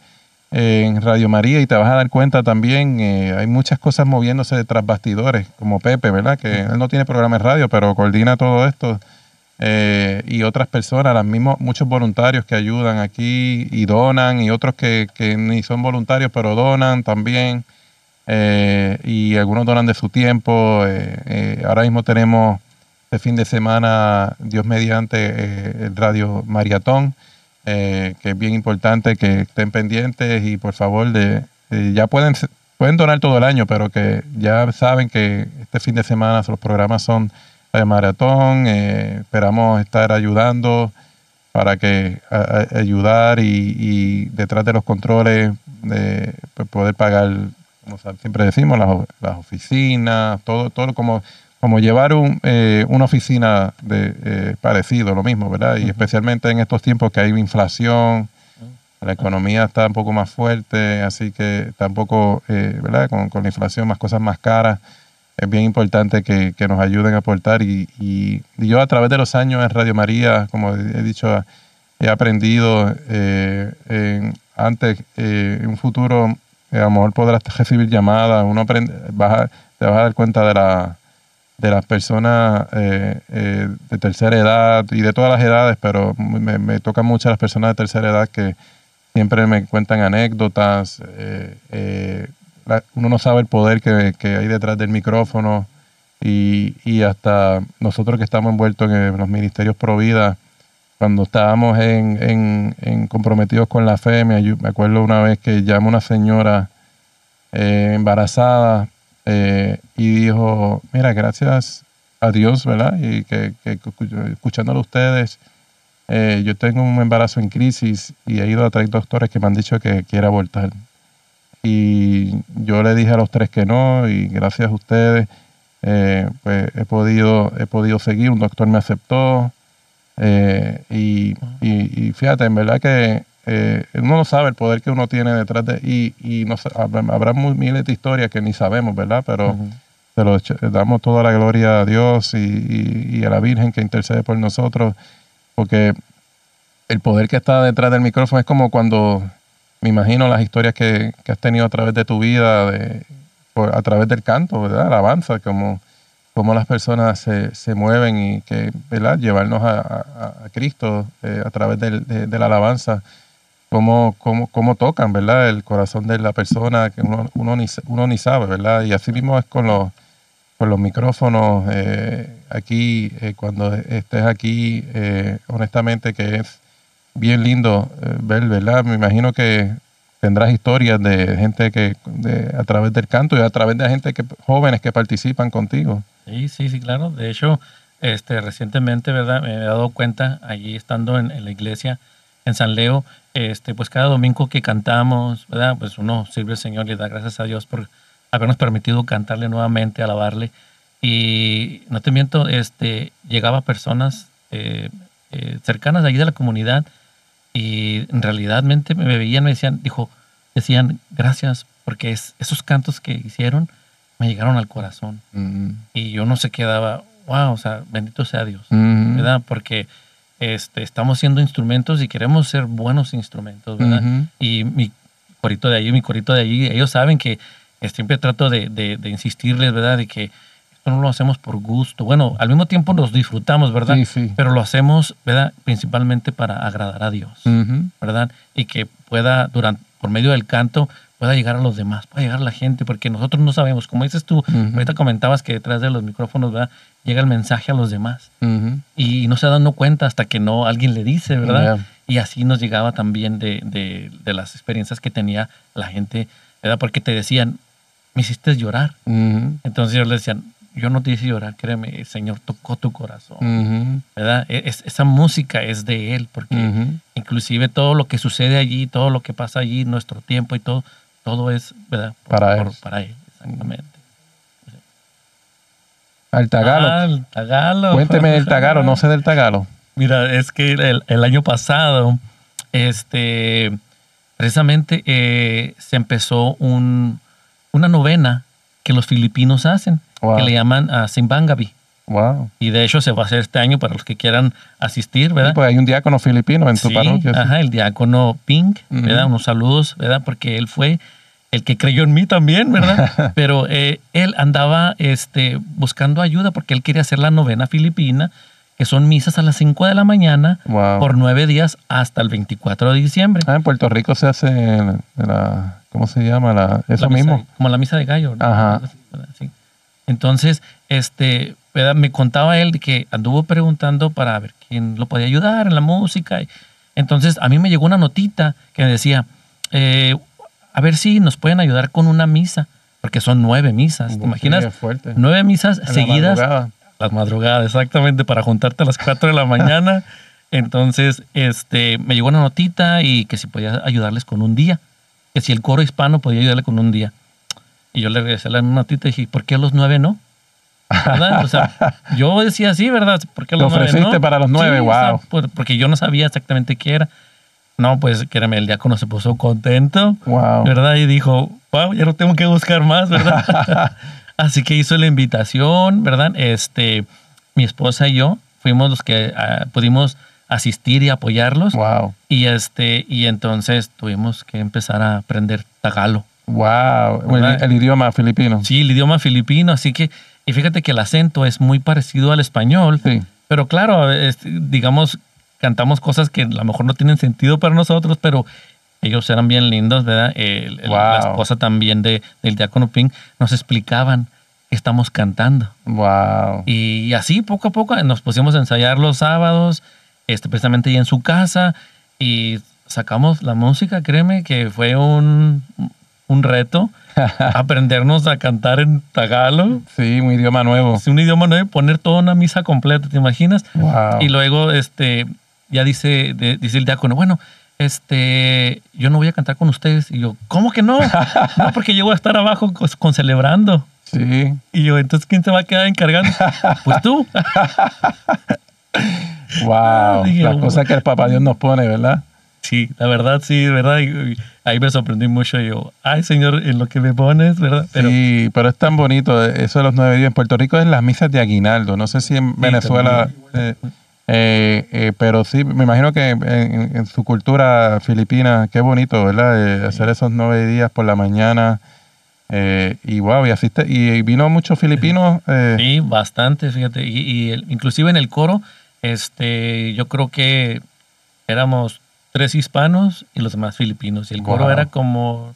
en Radio María y te vas a dar cuenta también, hay muchas cosas moviéndose tras bastidores, como Pepe, ¿verdad? Que él no tiene programa de radio, pero coordina todo esto. Eh, y otras personas, las mismos, muchos voluntarios que ayudan aquí y donan, y otros que, que ni son voluntarios, pero donan también, eh, y algunos donan de su tiempo. Eh, ahora mismo tenemos este fin de semana, Dios mediante, el Radio Maratón, que es bien importante que estén pendientes y por favor, de, ya pueden, pueden donar todo el año, pero que ya saben que este fin de semana los programas son de maratón. Eh, esperamos estar ayudando para que ayudar y, detrás de los controles de pues, poder pagar, como siempre decimos, las, oficinas, todo, todo como, como llevar un, eh, una oficina de eh, parecido, lo mismo, ¿verdad? Y especialmente en estos tiempos que hay inflación, la economía está un poco más fuerte, así que tampoco, ¿verdad? Con, con la inflación, más cosas más caras es bien importante que, nos ayuden a aportar y, y, yo a través de los años en Radio María, como he dicho, he aprendido eh, antes, eh, en un futuro, eh, a lo mejor podrás recibir llamadas, uno aprende, vas te vas a dar cuenta de, la, de las personas de tercera edad y de todas las edades, pero me, me tocan mucho las personas de tercera edad que siempre me cuentan anécdotas uno no sabe el poder que, hay detrás del micrófono y, hasta nosotros que estamos envueltos en los ministerios pro vida, cuando estábamos en, comprometidos con la fe, me, acuerdo una vez que llamó una señora eh, embarazada eh, y dijo, mira, gracias a Dios, ¿verdad? Y que, escuchándolo a ustedes, eh, yo tengo un embarazo en crisis y he ido a tres doctores que me han dicho que quiere abortar. Y yo le dije a los tres que no y gracias a ustedes eh, pues he podido, he podido seguir, un doctor me aceptó eh, y, y, fíjate, en verdad que eh, uno no sabe el poder que uno tiene detrás de y, y no, habrá, miles de historias que ni sabemos, ¿verdad? Pero se lo damos toda la gloria a Dios y, y, a la Virgen que intercede por nosotros, porque el poder que está detrás del micrófono es como cuando me imagino las historias que, has tenido a través de tu vida, de, a través del canto, ¿verdad? Alabanza, como, como las personas se, se mueven y que, ¿verdad? Llevarnos a, Cristo eh, a través de, la alabanza, cómo, cómo, cómo, tocan, ¿verdad? El corazón de la persona que uno, uno, ni, uno ni sabe, ¿verdad? Y así mismo es con los con los micrófonos eh, aquí, eh, cuando estés aquí, honestamente que es bien lindo ver, ¿verdad? Me imagino que tendrás historias de gente que a través del canto y a través de gente que jóvenes que participan contigo. Sí, sí, sí, claro. De hecho, este, recientemente, ¿verdad? Me he dado cuenta, allí estando en, la iglesia en San Leo, este, pues cada domingo que cantamos, ¿verdad? Pues uno sirve al Señor y da gracias a Dios por habernos permitido cantarle nuevamente, alabarle. Y no te miento, este, llegaba personas eh, eh, cercanas de allí de la comunidad y en realidad me veían, me decían, dijo, decían, gracias, porque es, esos cantos que hicieron me llegaron al corazón. Mm. Y yo no se quedaba, wow, o sea, bendito sea Dios, mm. ¿verdad? Porque este, estamos siendo instrumentos y queremos ser buenos instrumentos, ¿verdad? Y mi corito de allí, mi corito de allí, ellos saben que siempre trato de, de, insistirles, ¿verdad? De que no lo hacemos por gusto. Bueno, al mismo tiempo nos disfrutamos, ¿verdad? Sí, sí. Pero lo hacemos, ¿verdad? Principalmente para agradar a Dios, ¿verdad? Y que pueda, durante, por medio del canto, pueda llegar a los demás, pueda llegar a la gente, porque nosotros no sabemos, como dices tú, ahorita comentabas que detrás de los micrófonos, ¿verdad? Llega el mensaje a los demás. Y no se da dando cuenta hasta que no alguien le dice, ¿verdad? Y así nos llegaba también de, de, de las experiencias que tenía la gente, ¿verdad? Porque te decían, me hiciste llorar. Entonces yo le decía, yo no te hice llorar, créeme, el Señor tocó tu corazón. ¿verdad? E, esa música es de Él, porque inclusive todo lo que sucede allí, todo lo que pasa allí, nuestro tiempo y todo, todo es ¿verdad? para, él. para Él, exactamente. Al tagalo. al tagalo. Cuénteme del tagalo, no sé del tagalo. Mira, es que el, el año pasado, este, precisamente eh, se empezó un, una novena que los filipinos hacen, que le llaman a Simbangabi. Wow. Y de hecho se va a hacer este año para los que quieran asistir, ¿verdad? pues hay un diácono filipino en tu parroquia. Ajá, el diácono Pink, ¿verdad? Unos saludos, ¿verdad? Porque él fue el que creyó en mí también, ¿verdad? Pero eh, él andaba este, buscando ayuda porque él quería hacer la novena filipina, que son misas a las 5 de la mañana por nueve días hasta el 24 de diciembre. Ah, en Puerto Rico se hace la ¿Cómo se llama? La, eso mismo. como la misa de gallo. Ajá. Entonces, este, me contaba él que anduvo preguntando para ver quién lo podía ayudar en la música. Entonces, a mí me llegó una notita que me decía, eh, a ver si nos pueden ayudar con una misa, porque son nueve misas. ¿Te imaginas? Fuerte. Nueve misas seguidas. Las madrugadas, exactamente, para juntarte a las cuatro de la mañana. Entonces, este, me llegó una notita y que si podía ayudarles con un día que si el coro hispano podía ayudarle con un día. Y yo le regresé la notita y dije, ¿por qué a los nueve no? ¿Verdad? O sea, yo decía así, ¿verdad? ¿Por qué a los nueve no? para los nueve, wow. porque yo no sabía exactamente qué era. No, pues créeme, el diácono se puso contento, wow. ¿verdad? Y dijo, wow, ya no tengo que buscar más, ¿verdad? Así que hizo la invitación, ¿verdad? Este, mi esposa y yo fuimos los que ah, pudimos asistir y apoyarlos. Wow. Y este, y entonces tuvimos que empezar a aprender tagalo. Wow, el, idioma filipino. Sí, el idioma filipino, así que, y fíjate que el acento es muy parecido al español, sí. pero claro, digamos, cantamos cosas que a lo mejor no tienen sentido para nosotros, pero ellos eran bien lindos, ¿verdad? La esposa también de, del diácono Ping nos explicaban que estamos cantando. Wow. Y así poco a poco nos pusimos a ensayar los sábados, este, precisamente ahí en su casa y sacamos la música, créeme que fue un, un reto aprendernos a cantar en tagalo. Sí, un idioma nuevo. Sí, un idioma nuevo, poner toda una misa completa, ¿te imaginas? Y luego, este, ya dice, dice el diácono, bueno, este, yo no voy a cantar con ustedes. Y yo, ¿cómo que no? no, porque yo voy a estar abajo con, con celebrando. Sí. Y yo, entonces, ¿quién se va a quedar encargando? pues tú. Wow. Dije, Las cosas que el papá Dios nos pone, ¿verdad? Sí, la verdad, sí, de verdad. y- y ahí me sorprendí mucho. Y yo, ay, Señor, en lo que me pones, ¿verdad? Pero, sí, pero es tan bonito eh, eso de los nueve días. En Puerto Rico es las misas de aguinaldo. No sé si en Venezuela, eh, eh, eh, pero sí, me imagino que en, su cultura filipina, qué bonito, ¿verdad? Hacer esos nueve días por la mañana. eh, y wow, y asiste, y vino muchos filipinos. eh, Sí, bastante, fíjate. Y, y el- inclusive en el coro, este, yo creo que éramos tres hispanos y los demás filipinos. Y el coro Wow. era como,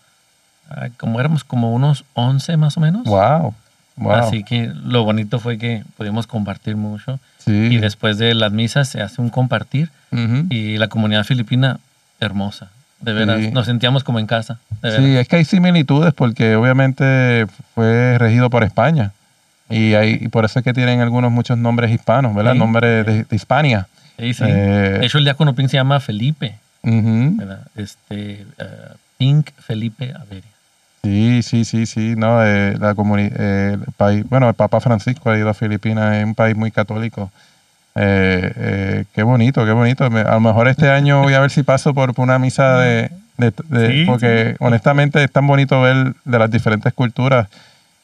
como éramos como unos 11 más o menos. Wow, wow. Así que lo bonito fue que pudimos compartir mucho. sí. Y después de las misas se hace un compartir y la comunidad filipina, hermosa. De veras, Sí. nos sentíamos como en casa. De veras. Sí, es que hay similitudes porque obviamente fue regido por España. Y, hay, y por eso es que tienen algunos muchos nombres hispanos, ¿verdad? Sí. Nombres de, de Hispania. Sí, sí. Eh, de hecho, el diácono Pink se llama Felipe. Ujú. ¿verdad? Este, eh, Pink Felipe Averia. Sí, sí, sí, sí. No, eh, la eh, el país, bueno, el Papa Francisco ha ido a Filipinas, es un país muy católico. Eh, eh, qué bonito, qué bonito. A lo mejor este año voy a ver si paso por por una misa de... de- de- Sí, porque honestamente es tan bonito ver de las diferentes culturas.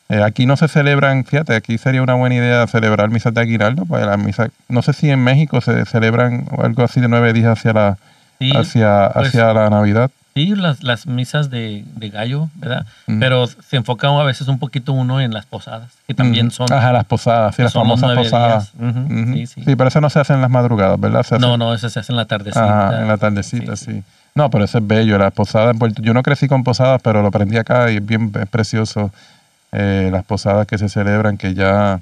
Eh, aquí no se celebran, fíjate, aquí sería una buena idea celebrar misas de aguinaldo. Pues la misa, no sé si en México se celebran algo así de nueve días hacia la, Sí, hacia, pues, hacia la Navidad. sí, las, las misas de, de gallo, ¿verdad? Mm. Pero se enfoca a veces un poquito uno en las posadas, que también son... Ajá, las posadas, sí, las famosas posadas. sí, sí. pero eso no se hace en las madrugadas, ¿verdad? Se hace- No, no, eso se hace en la tardecita. Ajá, en la tardecita, sí. sí. No, pero eso es bello. Las posadas en Puerto Yo no crecí con posadas, pero lo aprendí acá y es bien es precioso. eh, las posadas que se celebran, que ya,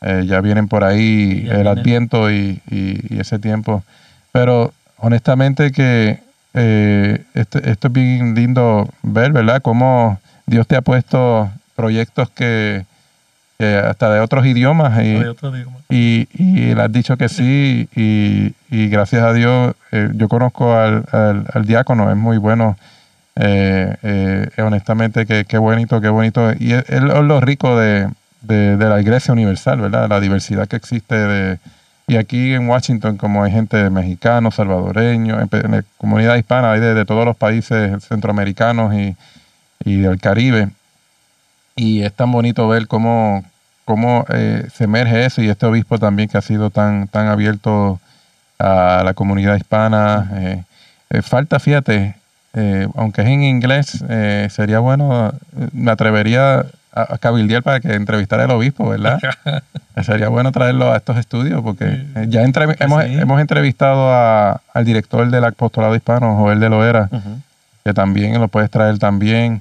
eh, ya vienen por ahí, Ya el vienen. adviento y, y- y ese tiempo. Pero honestamente que eh, esto, esto es bien lindo ver, ¿verdad? Cómo Dios te ha puesto proyectos que, que hasta de otros idiomas. Y, De otro idioma. y, y le has dicho que sí y, y gracias a Dios eh, yo conozco al, al- al diácono, es muy bueno. Eh, eh, honestamente, que qué bonito, qué bonito. Y es, lo rico de, de- de la Iglesia Universal, ¿verdad? La diversidad que existe. De, y aquí en Washington, como hay gente mexicana, salvadoreño, en, la comunidad hispana, hay de, de todos los países centroamericanos y, y del Caribe. Y es tan bonito ver cómo, cómo eh, se emerge eso y este obispo también que ha sido tan, tan abierto a la comunidad hispana. eh, eh, falta, fíjate, eh, aunque es en inglés, sería bueno, me atrevería a, a cabildear para que entrevistara al obispo, ¿verdad? Sería bueno traerlo a estos estudios porque eh, ya entre- hemos, hemos entrevistado a- al director del apostolado hispano, Joel de Loera, que también lo puedes traer también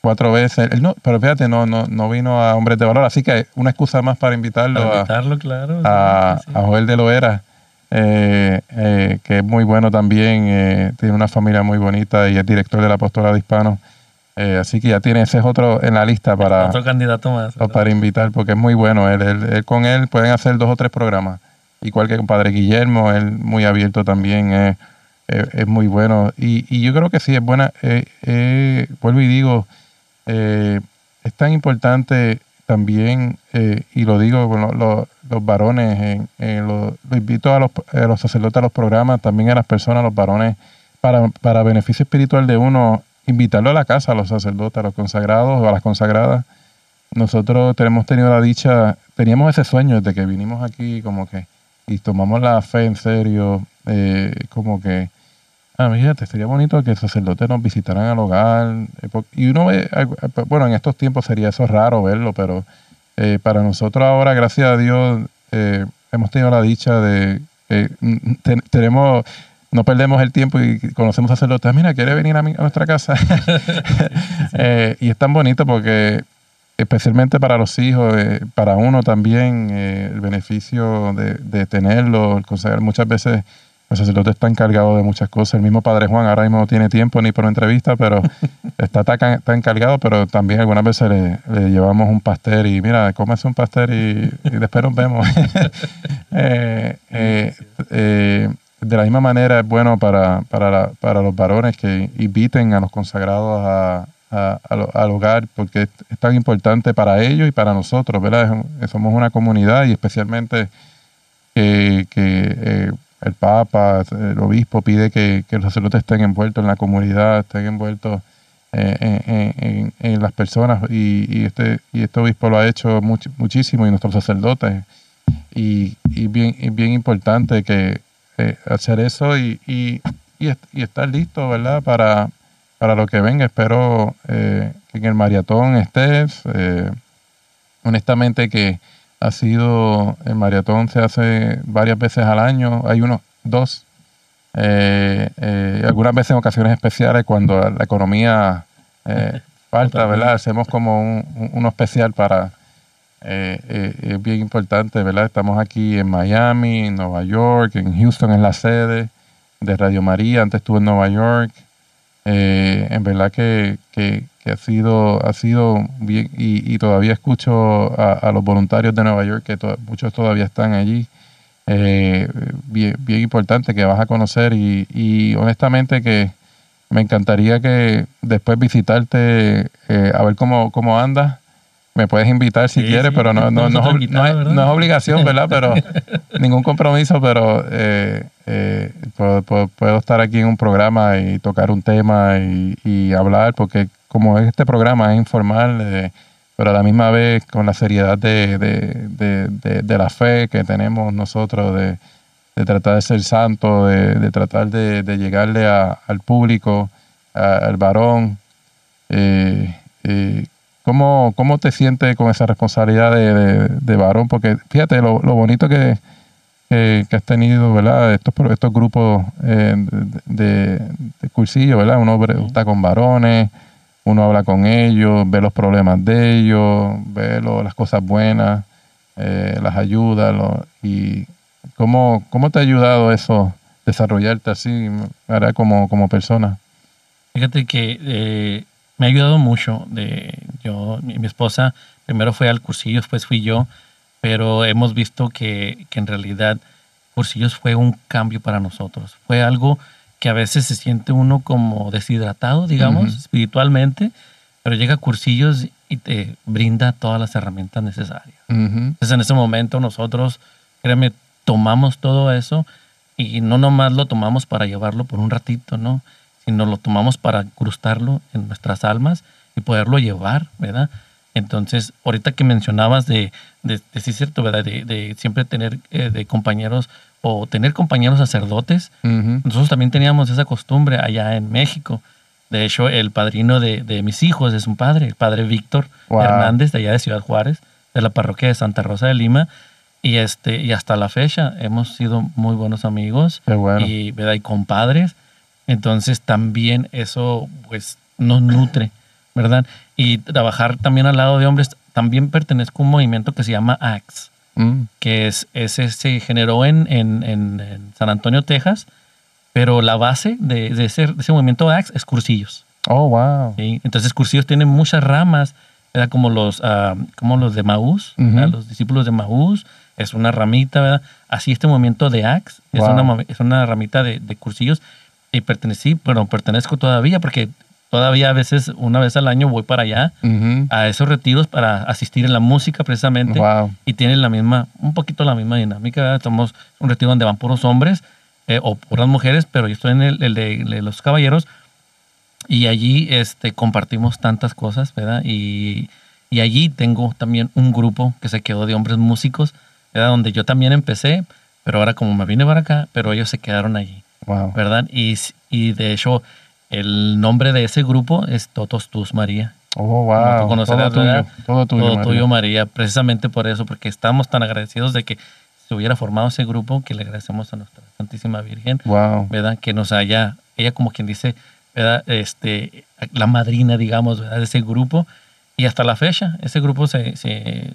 cuatro veces. Él no, pero fíjate, no, no, no vino a Hombres de Valor, así que una excusa más para invitarlo Para a, claro. a, sí, sí. a Joel de Loera, eh, eh, que es muy bueno también, eh, tiene una familia muy bonita y es director del apostolado hispano. Eh, así que ya tiene ese es otro en la lista para, Otro candidato más. para invitar, porque es muy bueno. Él, él- él- con él pueden hacer dos o tres programas. Igual que con Padre Guillermo, él muy abierto también, eh, eh, es muy bueno. Y, y yo creo que sí, es buena. eh, eh, vuelvo y digo, eh, es tan importante también, eh, y lo digo con lo- lo- los varones, lo, lo invito a los, a los sacerdotes a los programas, también a las personas, a los varones, para, para beneficio espiritual de uno, invitarlo a la casa, a los sacerdotes, a los consagrados o a las consagradas. Nosotros tenemos tenido la dicha, teníamos ese sueño desde que vinimos aquí, como que, y tomamos la fe en serio, eh, como que, ah, fíjate, sería bonito que sacerdotes nos visitaran al hogar. eh, y uno ve, eh, bueno, en estos tiempos sería eso raro verlo, pero eh, para nosotros ahora, gracias a Dios, eh, hemos tenido la dicha de tenemos, no perdemos el tiempo y conocemos sacerdotes, "Ah, mira, quiere venir a, mi- a nuestra casa. Eh, y es tan bonito porque especialmente para los hijos, eh, para uno también, eh, el beneficio de, de tenerlo, el consagrar. Muchas veces el sacerdote está encargado de muchas cosas. El mismo Padre Juan ahora mismo no tiene tiempo ni por una entrevista, pero está tan, tan encargado, pero también algunas veces le, le llevamos un pastel y mira, cómese un pastel y, y después nos vemos. De la misma manera es bueno para, para, para los varones que inviten a los consagrados a, al hogar porque es, tan importante para ellos y para nosotros, ¿verdad? Somos una comunidad y especialmente que, eh, el Papa, el obispo pide que, los sacerdotes estén envueltos en la comunidad, estén envueltos eh, en, las personas y, este, y este obispo lo ha hecho muchísimo y nuestros sacerdotes. Y, y bien, bien importante que eh, hacer eso y, y, y, estar listo, ¿verdad? Para, para lo que venga. Espero eh, que en el maratón estés. honestamente que ha sido, el maratón se hace varias veces al año, hay unos dos, eh, eh, algunas veces en ocasiones especiales cuando la economía eh, falta, ¿verdad? Hacemos como un, uno especial para, es bien importante, ¿verdad? Estamos aquí en Miami, en Nueva York, en Houston es la sede de Radio María, antes estuve en Nueva York, en verdad que, que, que ha sido, ha sido bien, y, todavía escucho a, los voluntarios de Nueva York, que muchos todavía están allí, eh, bien, bien, importante que vas a conocer y, honestamente que me encantaría que después visitarte, eh, a ver cómo, cómo andas. Me puedes invitar si quieres, pero no, no, no, es, obligación, ¿verdad? Pero ningún compromiso, pero eh, puedo, estar aquí en un programa y tocar un tema y, y hablar, porque como este programa es informal, eh, pero a la misma vez con la seriedad de, de, la fe que tenemos nosotros, de, tratar de ser santo, de, tratar de, llegarle al público, al varón. Eh, eh, ¿cómo, te sientes con esa responsabilidad de, varón? Porque fíjate lo, bonito que, has tenido, ¿verdad? Estos, estos grupos de, cursillo, ¿verdad? Uno está con varones, uno habla con ellos, ve los problemas de ellos, ve las cosas buenas, eh, las ayuda. y cómo, ¿Cómo te ha ayudado eso, desarrollarte así, Como, como persona? Fíjate que eh, me ha ayudado mucho. De, yo, mi, mi, esposa primero fue al cursillo, después fui yo, pero hemos visto que, que en realidad cursillos fue un cambio para nosotros. Fue algo que a veces se siente uno como deshidratado, digamos, espiritualmente, pero llega a cursillos y te brinda todas las herramientas necesarias. Entonces en ese momento nosotros, créeme, tomamos todo eso y no nomás lo tomamos para llevarlo por un ratito, ¿no? Sino lo tomamos para incrustarlo en nuestras almas y poderlo llevar, ¿verdad? Entonces, ahorita que mencionabas de, de, sí es cierto, ¿verdad? De, de siempre tener eh, de compañeros o tener compañeros sacerdotes. Nosotros también teníamos esa costumbre allá en México. De hecho, el padrino de, mis hijos es un padre, el padre Víctor Hernández, de allá de Ciudad Juárez, de la parroquia de Santa Rosa de Lima. Y, este, y hasta la fecha hemos sido muy buenos amigos y, ¿verdad? y compadres. Entonces también eso pues nos nutre, ¿verdad? Y trabajar también al lado de hombres, también pertenezco a un movimiento que se llama AXE Mm. que es, ese se generó en, en, San Antonio, Texas, pero la base de, de, ese, ese, movimiento AX es Cursillos. Oh, wow. Entonces Cursillos tiene muchas ramas, ¿verdad? Como los, uh, como los de Maús, los discípulos de Maús, es una ramita, ¿verdad? Así este movimiento de AX es, una, es una ramita de, de Cursillos y pertenecí, pero pertenezco todavía porque todavía a veces, una vez al año, voy para allá a esos retiros para asistir en la música precisamente. Y tienen la misma, un poquito la misma dinámica. Somos un retiro donde van puros hombres eh, o puras mujeres, pero yo estoy en el, de, los caballeros y allí este, compartimos tantas cosas, ¿verdad? Y, y allí tengo también un grupo que se quedó de hombres músicos, ¿verdad? Donde yo también empecé, pero ahora como me vine para acá, pero ellos se quedaron allí, ¿verdad? Y, y de hecho el nombre de ese grupo es Totos Tus María. Oh, wow. todo, tuyo, todo tuyo. Todo María. Precisamente por eso, porque estamos tan agradecidos de que se hubiera formado ese grupo, que le agradecemos a nuestra Santísima Virgen. Wow. ¿Verdad? Que nos haya, ella como quien dice, ¿verdad? Este, la madrina, digamos, ¿verdad? de ese grupo. Y hasta la fecha, ese grupo se, se,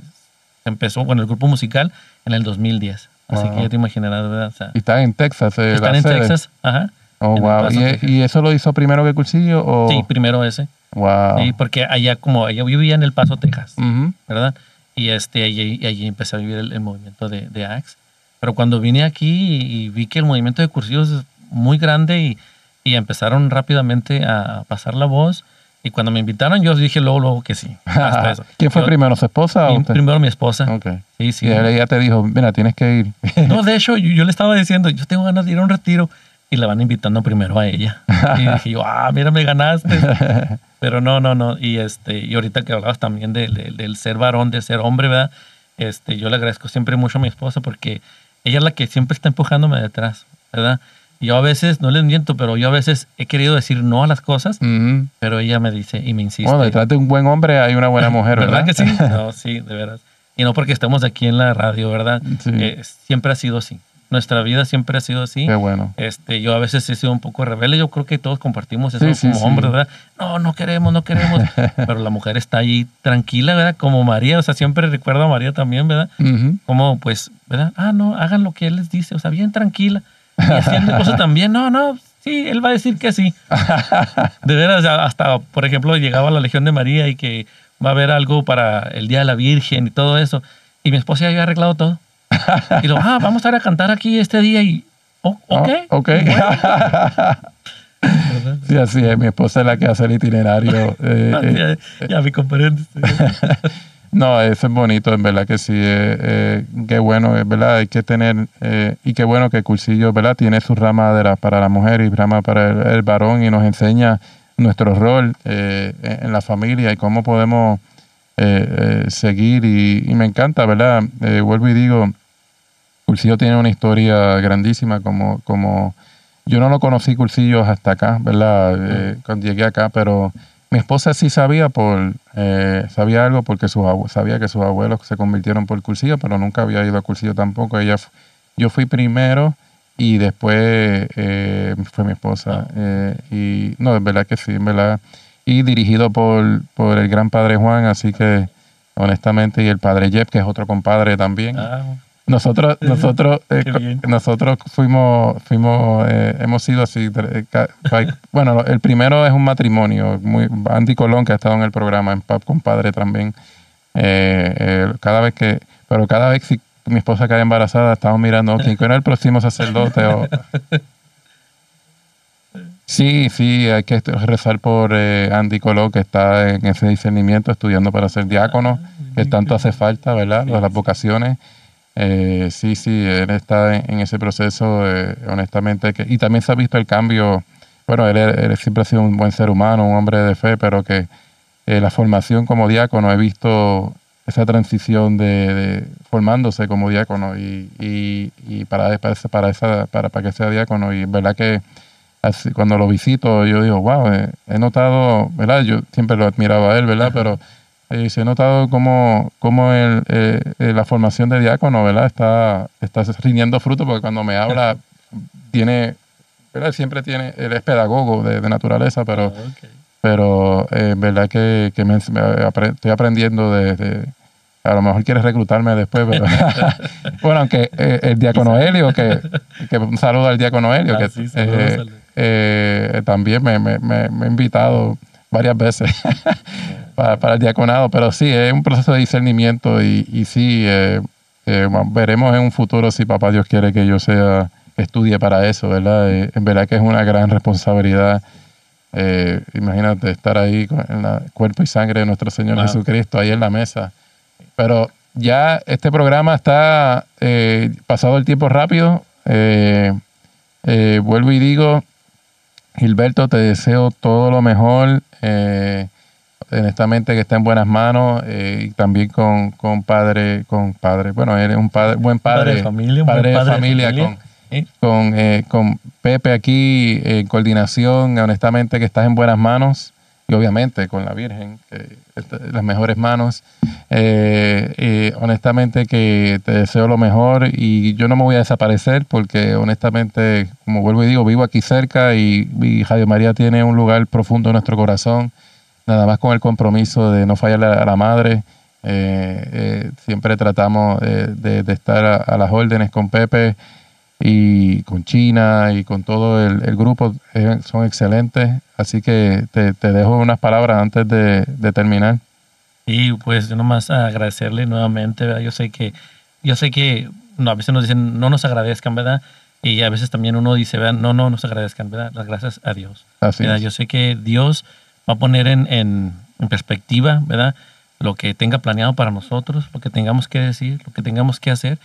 empezó, bueno, el grupo musical en el 2010. Así que ya te imaginarás, ¿verdad? y está en Texas. Eh, están en Texas, ajá. Oh, wow. ¿Y, eso lo hizo primero que Cursillo? O? Sí, primero ese. Wow. Sí, porque allá, como yo vivía en El Paso, Texas, ¿verdad? Y este, allí, allí empecé a vivir el, movimiento de, de Axe. Pero cuando vine aquí y, vi que el movimiento de cursillos es muy grande y, y empezaron rápidamente a pasar la voz, y cuando me invitaron, yo dije luego, luego que sí. Hasta eso. ¿Quién fue primero, su esposa o usted? Primero mi esposa. Okay. Sí, sí. Y ella te dijo, mira, tienes que ir. no, de hecho, yo, le estaba diciendo, yo tengo ganas de ir a un retiro. Y la van invitando primero a ella. Y dije yo, ah, mira, me ganaste. Pero no, no, no. Y, este, y ahorita que hablabas también del ser varón, de ser hombre, ¿verdad? Este, yo le agradezco siempre mucho a mi esposa porque ella es la que siempre está empujándome detrás, ¿verdad? Yo a veces, no les miento, pero yo a veces he querido decir no a las cosas, pero ella me dice y me insiste. Bueno, detrás de un buen hombre hay una buena mujer, ¿verdad? ¿Verdad que sí? No, sí, de verdad. Y no porque estemos aquí en la radio, ¿verdad? Eh, siempre ha sido así. Nuestra vida siempre ha sido así. Qué bueno. Este, yo a veces he sido un poco rebelde. Yo creo que todos compartimos eso como hombres, ¿verdad? No, no queremos, no queremos. Pero la mujer está ahí tranquila, ¿verdad? Como María. O sea, siempre recuerdo a María también, ¿verdad? Como, pues, ¿verdad? Ah, no, hagan lo que él les dice. O sea, bien tranquila y haciendo cosas también. No, no, sí, él va a decir que sí. De veras, hasta, por ejemplo, llegaba la Legión de María y que va a haber algo para el Día de la Virgen y todo eso. Y mi esposa ya había arreglado todo. Y lo, ah, vamos a ir a cantar aquí este día y, oh, ok. Oh, ok. Sí, así es. Mi esposa es la que hace el itinerario. Eh, ah, eh, ya, me comprende. No, eso es bonito, en verdad que sí. Eh, eh, qué bueno, es verdad, hay que tener, eh, y qué bueno que cursillo, ¿verdad? Tiene su rama de para la mujer y rama para el, varón y nos enseña nuestro rol en la familia y cómo podemos seguir. Y, me encanta, ¿verdad? vuelvo y digo, Cursillo tiene una historia grandísima como, como yo no lo conocí Cursillos hasta acá, ¿verdad? cuando llegué acá, pero mi esposa sí sabía por eh, sabía algo porque su, sabía que sus abuelos se convirtieron por cursillo, pero nunca había ido a cursillo tampoco. Ella, yo fui primero y después eh, fue mi esposa. Eh, y no, es verdad que sí, es verdad. Y dirigido por, por el gran padre Juan, así que honestamente, y el padre Jeff, que es otro compadre también. Ah, nosotros, nosotros, eh, nosotros fuimos, fuimos, eh, hemos sido así. Eh, bueno, el primero es un matrimonio. Muy, Andy Colón, que ha estado en el programa en Pap Compadre también. cada vez que, pero cada vez que mi esposa cae embarazada, estamos mirando quién era el próximo sacerdote. Sí, sí, hay que rezar por Andy Colón, que está en ese discernimiento, estudiando para ser diácono, ah, que tanto hace falta, ¿verdad? Las vocaciones. Eh, sí, sí, él está en, ese proceso, eh, honestamente. Que, y también se ha visto el cambio. Bueno, él, siempre ha sido un buen ser humano, un hombre de fe, pero que eh, la formación como diácono, he visto esa transición de, formándose como diácono y, y, para, para, para, esa, para, para que sea diácono. Y verdad que cuando lo visito, yo digo, wow, he notado, ¿verdad? Yo siempre lo admiraba a él, ¿verdad? Pero eh, se ha notado cómo, cómo el, eh, eh, la formación de diácono ¿verdad? Está, está rindiendo fruto porque cuando me habla tiene, ¿verdad? siempre tiene, él es pedagogo de, naturaleza, pero, ah, pero verdad que, que me, estoy aprendiendo de, a lo mejor quieres reclutarme después, pero bueno, aunque el diácono Helio, que, que, un saludo al diácono Helio, ah, que también me, me, me, ha invitado varias veces para, el diaconado, pero sí, es un proceso de discernimiento y, y sí, eh, eh, veremos en un futuro si papá Dios quiere que yo sea, estudie para eso, ¿verdad? Eh, en verdad que es una gran responsabilidad. imagínate estar ahí con el cuerpo y sangre de nuestro Señor Jesucristo ahí en la mesa. Pero ya este programa está pasado el tiempo rápido. vuelvo y digo, Gilberto, te deseo todo lo mejor honestamente que está en buenas manos eh, y también con, con padre, con padre, bueno, eres un padre, buen padre, de familia, padre, de familia, con, con, eh, con, Pepe aquí en coordinación, honestamente que estás en buenas manos y obviamente con la Virgen, las mejores manos. Eh, honestamente que te deseo lo mejor y yo no me voy a desaparecer porque honestamente, como vuelvo y digo, vivo aquí cerca y, y Javier María tiene un lugar profundo en nuestro corazón nada más con el compromiso de no fallarle a la madre. Eh, eh, siempre tratamos de, estar a, las órdenes con Pepe y con China y con todo el, grupo. Eh, son excelentes. Así que te, dejo unas palabras antes de, terminar. Y pues yo nomás agradecerle nuevamente. Yo sé que, yo sé que no, a veces nos dicen, no nos agradezcan, ¿verdad? Y a veces también uno dice, ¿verdad? no, no nos agradezcan, ¿verdad? Las gracias a Dios. Así ¿verdad? es. Yo sé que Dios va a poner en, en, en perspectiva, ¿verdad? Lo que tenga planeado para nosotros, lo que tengamos que decir, lo que tengamos que hacer.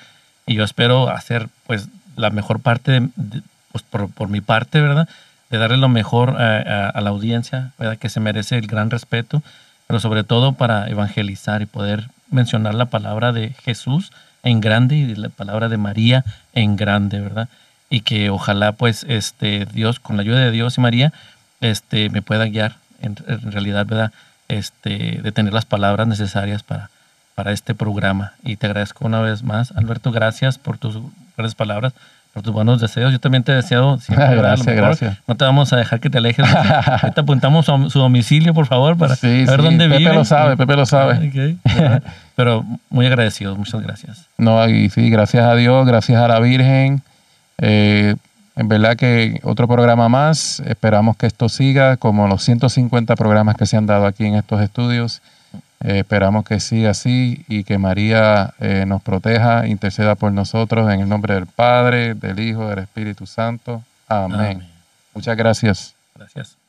Y yo espero hacer, pues, la mejor parte, de- pues, por, por mi parte, ¿verdad? De darle lo mejor a, a- la audiencia, ¿verdad? Que se merece el gran respeto, pero sobre todo para evangelizar y poder mencionar la palabra de Jesús en grande y la palabra de María en grande, ¿verdad? Y que ojalá, pues, este, Dios, con la ayuda de Dios y María, este, me pueda guiar en, en realidad, ¿verdad? Este, de tener las palabras necesarias para, para este programa. Y te agradezco una vez más, Alberto, gracias por tus buenas palabras, por tus buenos deseos. Yo también te deseo siempre. A Gracias, mejor gracias. No te vamos a dejar que te alejes. Ahorita apuntamos su, su domicilio, por favor, para Sí, ver sí, dónde Pepe vive. lo sabe, Pepe lo sabe. Ok, ¿verdad? Pero muy agradecidos, muchas gracias. No, y sí, gracias a Dios, gracias a la Virgen. Eh, en verdad que otro programa más. Esperamos que esto siga como los 150 programas que se han dado aquí en estos estudios. Eh, esperamos que siga así y que María eh, nos proteja, interceda por nosotros en el nombre del Padre, del Hijo, del Espíritu Santo. Amén. Amén. Muchas gracias. Gracias.